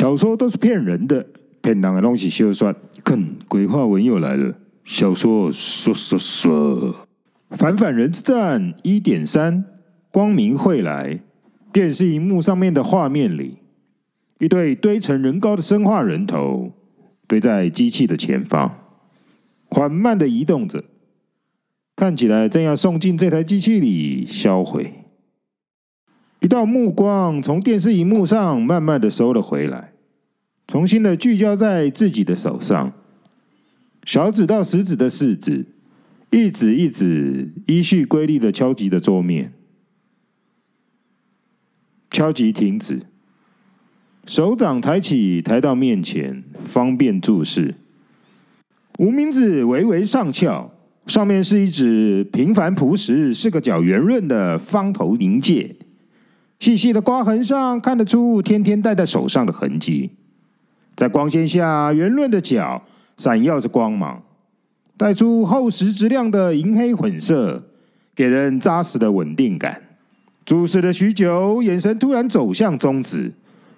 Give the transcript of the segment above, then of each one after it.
小说都是骗人的，骗人的东西休算。看，鬼话文又来了。小说说说说，反反人之战一点三，光明会来。电视荧幕上面的画面里，一对堆成人高的生化人头堆在机器的前方，缓慢的移动着，看起来正要送进这台机器里销毁。一道目光从电视荧幕上慢慢的收了回来，重新的聚焦在自己的手上。小指到食指的四指，一指一指依序规律的敲击着桌面，敲击停止，手掌抬起，抬到面前，方便注视。无名指微微上翘，上面是一指平凡朴实、四个角圆润的方头银戒，细细的刮痕上看得出天天戴在手上的痕迹，在光线下，圆润的角。闪耀着光芒，带出厚实质量的银黑混色，给人扎实的稳定感。注视了许久，眼神突然走向中指，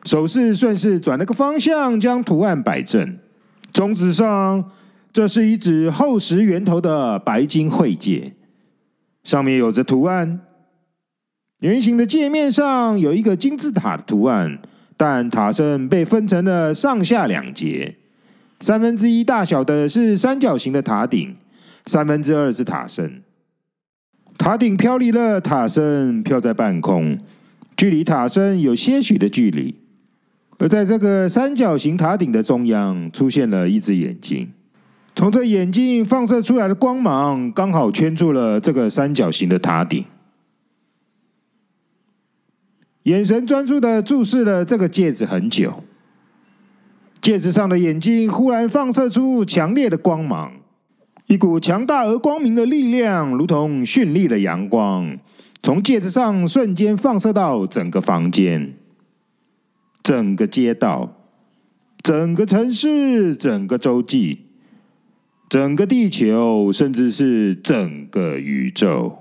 手势顺势转了个方向，将图案摆正。中指上，这是一指厚实圆头的白金会戒，上面有着图案。圆形的戒面上有一个金字塔的图案，但塔身被分成了上下两截。三分之一大小的是三角形的塔顶，三分之二是塔身。塔顶飘离了，塔身飘在半空，距离塔身有些许的距离。而在这个三角形塔顶的中央，出现了一只眼睛。从这眼睛放射出来的光芒，刚好圈住了这个三角形的塔顶。眼神专注的注视了这个戒指很久。戒指上的眼睛忽然放射出强烈的光芒，一股强大而光明的力量，如同绚丽的阳光，从戒指上瞬间放射到整个房间、整个街道、整个城市、整个洲际、整个地球，甚至是整个宇宙。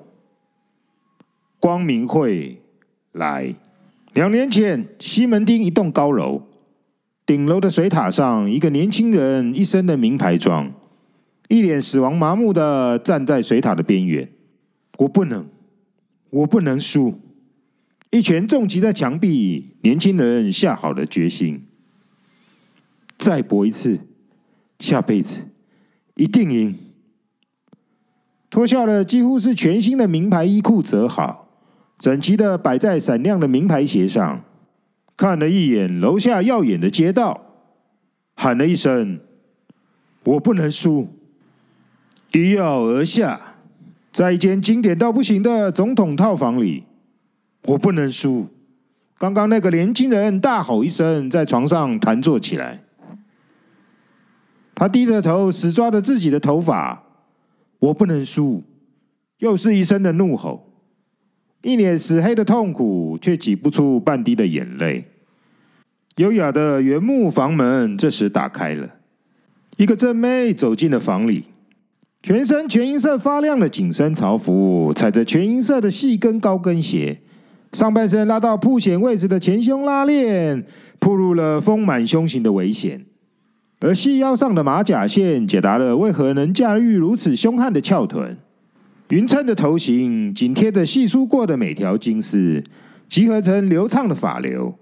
光明会来。两年前，西门町一栋高楼。顶楼的水塔上，一个年轻人，一身的名牌装，一脸死亡麻木的站在水塔的边缘。我不能，我不能输！一拳重击在墙壁，年轻人下好了决心，再搏一次，下辈子一定赢。脱下了几乎是全新的名牌衣裤，折好，整齐的摆在闪亮的名牌鞋上。看了一眼楼下耀眼的街道，喊了一声：“我不能输！”一跃而下，在一间经典到不行的总统套房里，我不能输！刚刚那个年轻人大吼一声，在床上弹坐起来。他低着头，死抓着自己的头发。我不能输！又是一声的怒吼。一脸死黑的痛苦，却挤不出半滴的眼泪。优雅的原木房门这时打开了，一个正妹走进了房里，全身全银色发亮的紧身潮服，踩着全银色的细跟高跟鞋，上半身拉到曝显位置的前胸拉链，暴露了丰满胸型的危险，而细腰上的马甲线解答了为何能驾驭如此凶悍的翘臀。匀称的头型紧贴着细梳过的每条金丝，集合成流畅的发流，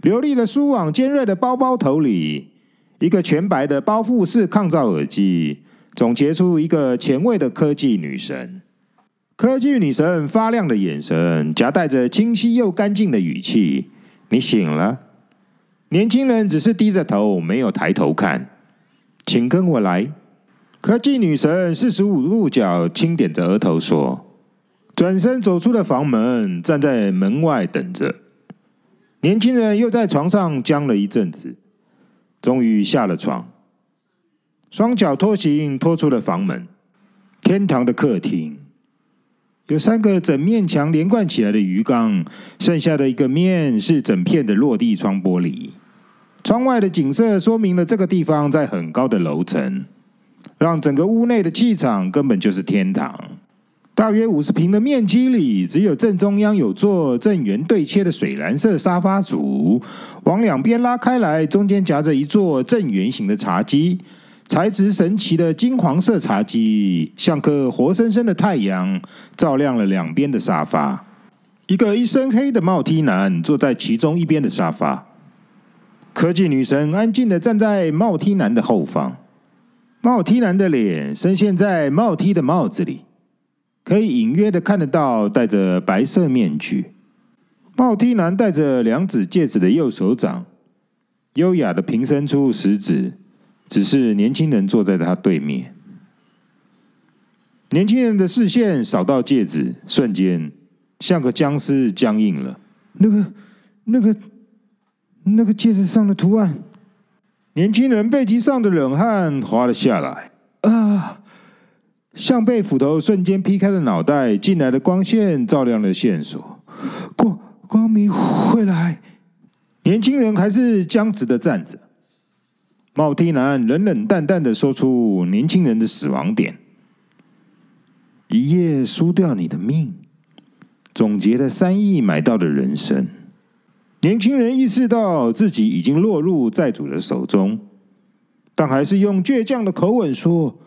流利的梳往尖锐的包包头里。一个全白的包覆式抗噪耳机，总结出一个前卫的科技女神。科技女神发亮的眼神，夹带着清晰又干净的语气：“你醒了。”年轻人只是低着头，没有抬头看。请跟我来。科技女神四十五度角轻点着额头说：“转身走出了房门，站在门外等着。”年轻人又在床上僵了一阵子，终于下了床，双脚拖行拖出了房门。天堂的客厅有三个整面墙连贯起来的鱼缸，剩下的一个面是整片的落地窗玻璃。窗外的景色说明了这个地方在很高的楼层。让整个屋内的气场根本就是天堂。大约五十平的面积里，只有正中央有座正圆对切的水蓝色沙发组，往两边拉开来，中间夹着一座正圆形的茶几，材质神奇的金黄色茶几，像颗活生生的太阳，照亮了两边的沙发。一个一身黑的帽 T 男坐在其中一边的沙发。科技女神安静的站在帽 T 男的后方，帽 T 男的脸深陷在帽 T 的帽子里，可以隐约的看得到戴着白色面具。帽 T 男戴着两指戒指的右手掌，优雅的平伸出食指，只是年轻人坐在他对面。年轻人的视线扫到戒指，瞬间像个僵尸僵硬了。那个，那个。那个戒指上的图案，年轻人背脊上的冷汗滑了下来。啊！像被斧头瞬间劈开的脑袋，进来的光线照亮了线索。光光明会来。年轻人还是僵直的站着。帽 T 男冷冷淡淡的说出年轻人的死亡点：一夜输掉你的命，总结了三亿买到的人生。年轻人意识到自己已经落入债主的手中，但还是用倔强的口吻说：“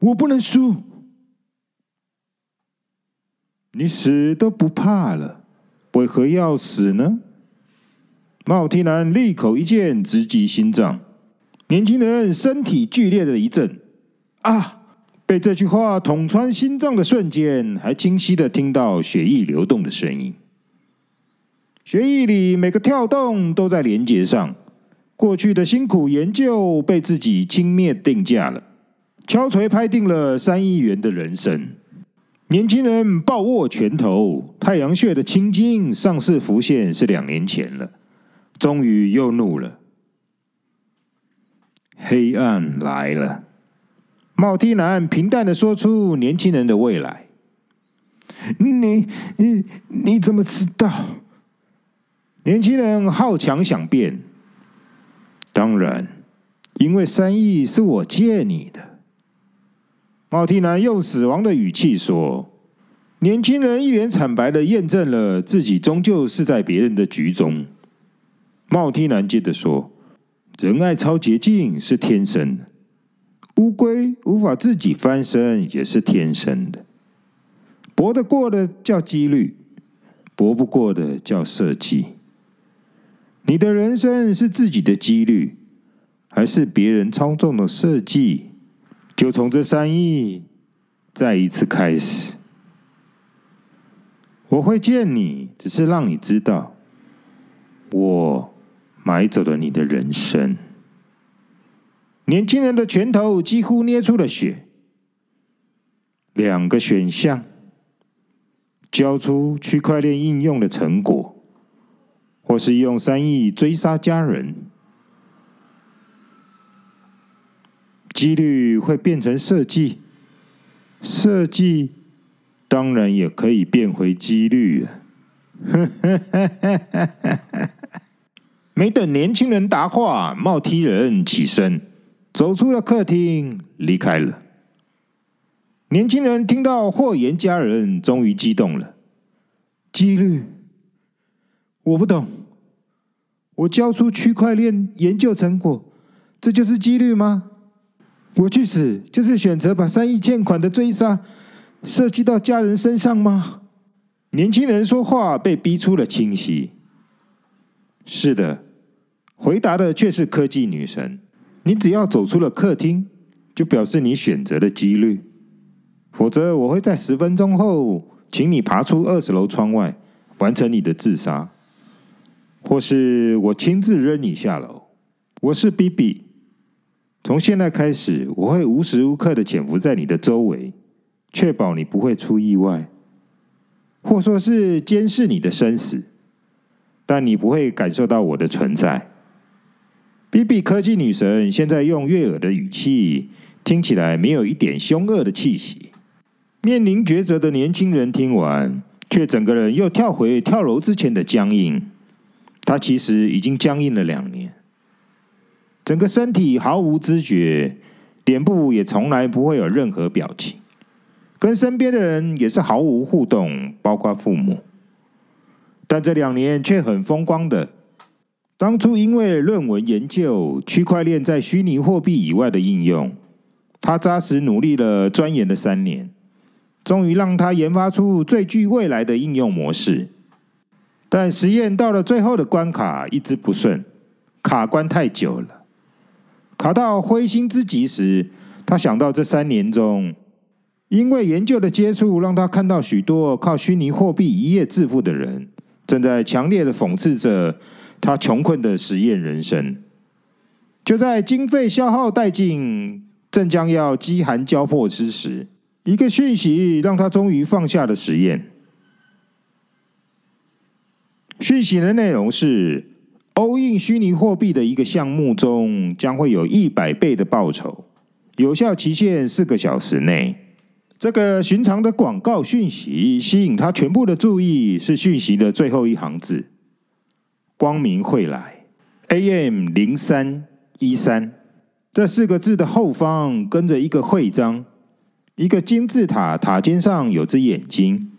我不能输。”你死都不怕了，为何要死呢？帽 T 男利口一剑直击心脏，年轻人身体剧烈的一震，啊！被这句话捅穿心脏的瞬间，还清晰的听到血液流动的声音。血液里每个跳动都在连接上，过去的辛苦研究被自己轻蔑定价了，敲锤拍定了三亿元的人生。年轻人抱握拳头，太阳穴的青筋上市浮现是两年前了，终于又怒了。黑暗来了，帽梯男平淡的说出年轻人的未来。你你你怎么知道？年轻人好强想变，当然，因为三亿是我借你的。帽 T 男用死亡的语气说。年轻人一脸惨白的验证了自己终究是在别人的局中。帽 T 男接着说：“仁爱超捷径是天生的，乌龟无法自己翻身也是天生的。搏得过的叫几率，搏不过的叫设计。”你的人生是自己的几率，还是别人操纵的设计？就从这三亿再一次开始。我会见你，只是让你知道，我买走了你的人生。年轻人的拳头几乎捏出了血。两个选项：交出区块链应用的成果。或是用三亿追杀家人，几率会变成设计，设计当然也可以变回几率。没等年轻人答话，帽 T 人起身走出了客厅，离开了。年轻人听到祸延家人，终于激动了。几率，我不懂。我交出区块链研究成果，这就是几率吗？我去死就是选择把三亿欠款的追杀设计到家人身上吗？年轻人说话被逼出了清晰。是的，回答的却是科技女神。你只要走出了客厅，就表示你选择了几率，否则我会在十分钟后请你爬出二十楼窗外，完成你的自杀。或是我亲自扔你下楼。我是 BB，从现在开始，我会无时无刻的潜伏在你的周围，确保你不会出意外，或说是监视你的生死，但你不会感受到我的存在。BB 科技女神现在用悦耳的语气，听起来没有一点凶恶的气息。面临抉择的年轻人听完，却整个人又跳回跳楼之前的僵硬。他其实已经僵硬了两年，整个身体毫无知觉，脸部也从来不会有任何表情，跟身边的人也是毫无互动，包括父母。但这两年却很风光的。当初因为论文研究区块链在虚拟货币以外的应用，他扎实努力了钻研了三年，终于让他研发出最具未来的应用模式。但实验到了最后的关卡，一直不顺，卡关太久了，卡到灰心之极时，他想到这三年中，因为研究的接触，让他看到许多靠虚拟货币一夜致富的人，正在强烈的讽刺着。他穷困的实验人生，就在经费消耗殆尽、正将要饥寒交迫之时，一个讯息让他终于放下了实验。讯息的内容是：all in 虚拟货币的一个项目中将会有一百倍的报酬，有效期限四个小时内。这个寻常的广告讯息吸引他全部的注意，是讯息的最后一行字。光明会来，AM 零三一三这四个字的后方跟着一个徽章，一个金字塔，塔尖上有只眼睛，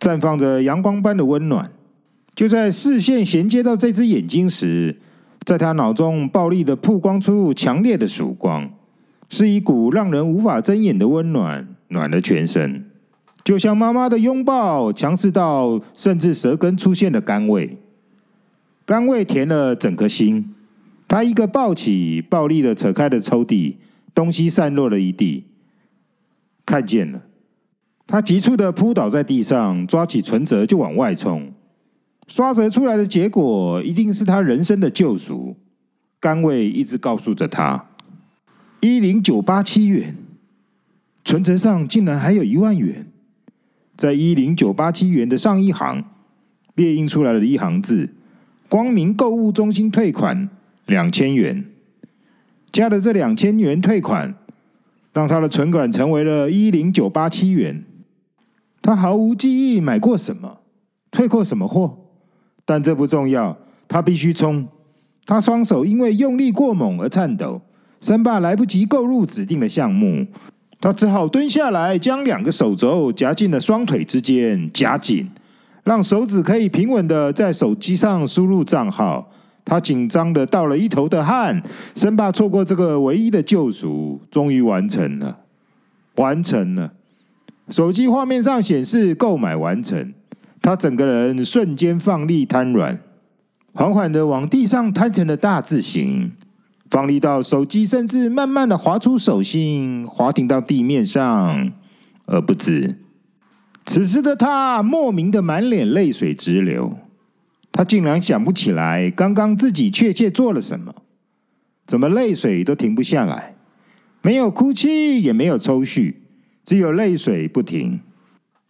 绽放着阳光般的温暖。就在视线衔接到这只眼睛时，在他脑中暴力的曝光出强烈的曙光，是一股让人无法睁眼的温暖，暖了全身，就像妈妈的拥抱，强势到甚至舌根出现了甘味。甘味甜了整颗心，他一个抱起，暴力的扯开了抽屉，东西散落了一地。看见了，他急促的扑倒在地上，抓起存折就往外冲。刷折出来的结果一定是他人生的救赎。甘味一直告诉着他：一零九八七元，存折上竟然还有一万元。在一零九八七元的上一行，列印出来了一行字。光明购物中心退款两千元，加的这两千元退款，让他的存款成为了一零九八七元。他毫无记忆买过什么，退过什么货，但这不重要。他必须冲。他双手因为用力过猛而颤抖，生怕来不及购入指定的项目。他只好蹲下来，将两个手肘夹进了双腿之间，夹紧。让手指可以平稳的在手机上输入账号，他紧张的倒了一头的汗，生怕错过这个唯一的救赎。终于完成了，完成了。手机画面上显示购买完成，他整个人瞬间放力瘫软，缓缓的往地上摊成了大字形，放力到手机甚至慢慢的滑出手心，滑停到地面上，而不知。此时的他莫名的满脸泪水直流，他竟然想不起来刚刚自己确切做了什么，怎么泪水都停不下来？没有哭泣，也没有抽搐，只有泪水不停。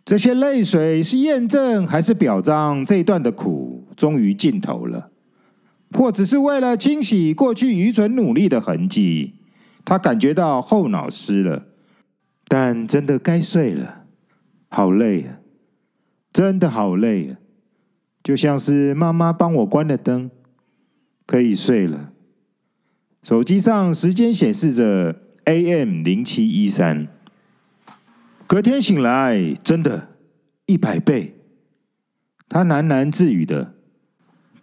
这些泪水是验证还是表彰这一段的苦终于尽头了？或只是为了清洗过去愚蠢努力的痕迹？他感觉到后脑湿了，但真的该睡了。好累啊，真的好累啊！就像是妈妈帮我关了灯，可以睡了。手机上时间显示着 AM 零七一三。隔天醒来，真的，一百倍。他喃喃自语的。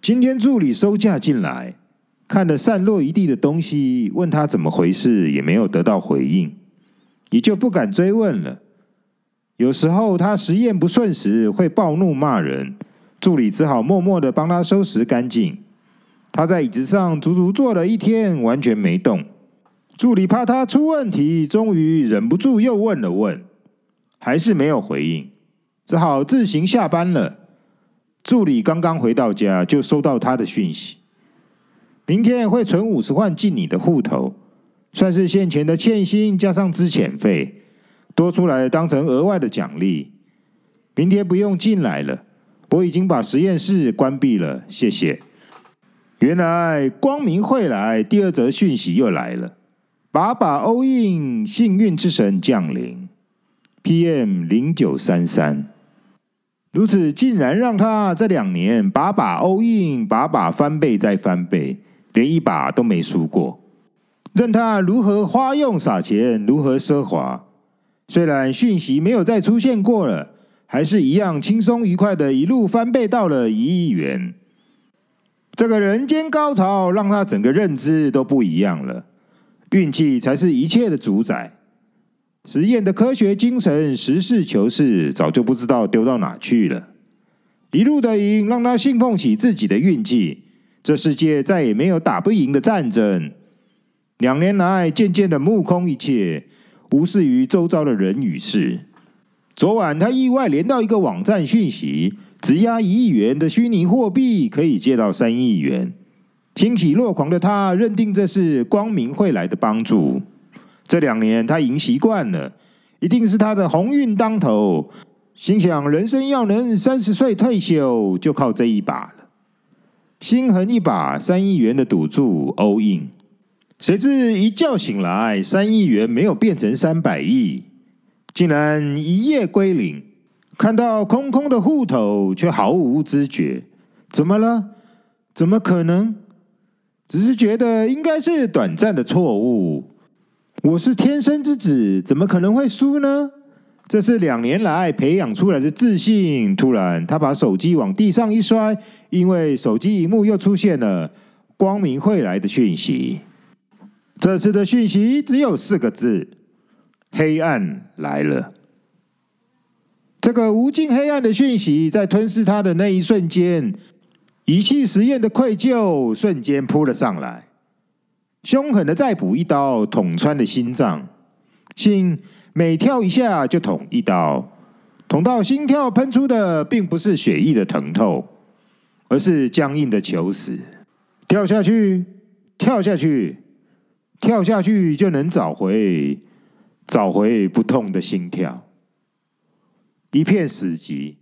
今天助理收假进来，看了散落一地的东西，问他怎么回事，也没有得到回应，也就不敢追问了。有时候他实验不顺时会暴怒骂人，助理只好默默的帮他收拾干净。他在椅子上足足坐了一天，完全没动。助理怕他出问题，终于忍不住又问了问，还是没有回应，只好自行下班了。助理刚刚回到家，就收到他的讯息：明天会存五十万进你的户头，算是现钱的欠薪加上资遣费。多出来当成额外的奖励，明天不用进来了。我已经把实验室关闭了，谢谢。原来光明会来，第二则讯息又来了。把把欧印幸运之神降临。PM 零九三三，如此竟然让他这两年把把 all in，把把翻倍再翻倍，连一把都没输过。任他如何花用撒钱，如何奢华。虽然讯息没有再出现过了，还是一样轻松愉快的，一路翻倍到了一亿元。这个人间高潮让他整个认知都不一样了，运气才是一切的主宰。实验的科学精神，实事求是，早就不知道丢到哪去了。一路的赢，让他信奉起自己的运气。这世界再也没有打不赢的战争。两年来，渐渐的目空一切。无视于周遭的人与事。昨晚他意外连到一个网站讯息，只押一亿元的虚拟货币可以借到三亿元。欣喜若狂的他认定这是光明会来的帮助。这两年他赢习惯了，一定是他的鸿运当头。心想人生要能三十岁退休，就靠这一把了。心横一把三亿元的赌注，all in。谁知一觉醒来，三亿元没有变成三百亿，竟然一夜归零。看到空空的户头，却毫无知觉。怎么了？怎么可能？只是觉得应该是短暂的错误。我是天生之子，怎么可能会输呢？这是两年来培养出来的自信。突然，他把手机往地上一摔，因为手机荧幕又出现了光明会来的讯息。这次的讯息只有四个字：“黑暗来了。”这个无尽黑暗的讯息，在吞噬他的那一瞬间，仪器实验的愧疚瞬间扑了上来，凶狠的再补一刀，捅穿了心脏。心每跳一下就捅一刀，捅到心跳喷出的，并不是血液的疼痛，而是僵硬的求死。跳下去，跳下去。跳下去就能找回，找回不痛的心跳。一片死寂，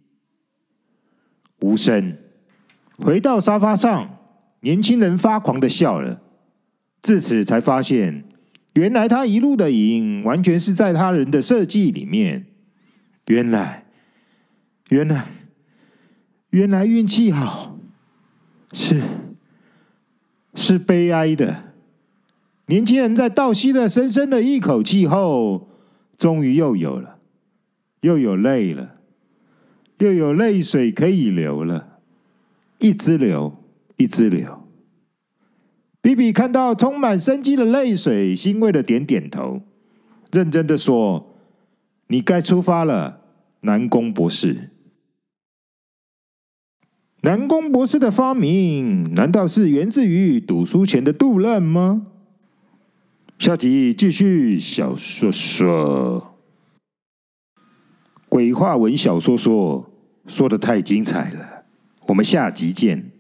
无声。回到沙发上，年轻人发狂的笑了。自此才发现，原来他一路的赢，完全是在他人的设计里面。原来，原来，原来运气好，是，是悲哀的。年轻人在倒吸了深深的一口气后，终于又有了，又有泪了，又有泪水可以流了，一直流，一直流。比比看到充满生机的泪水，欣慰的点点头，认真的说：“你该出发了，南宫博士。”南宫博士的发明，难道是源自于读书前的杜乱吗？下集继续小说说，鬼话文小说说说的太精彩了，我们下集见。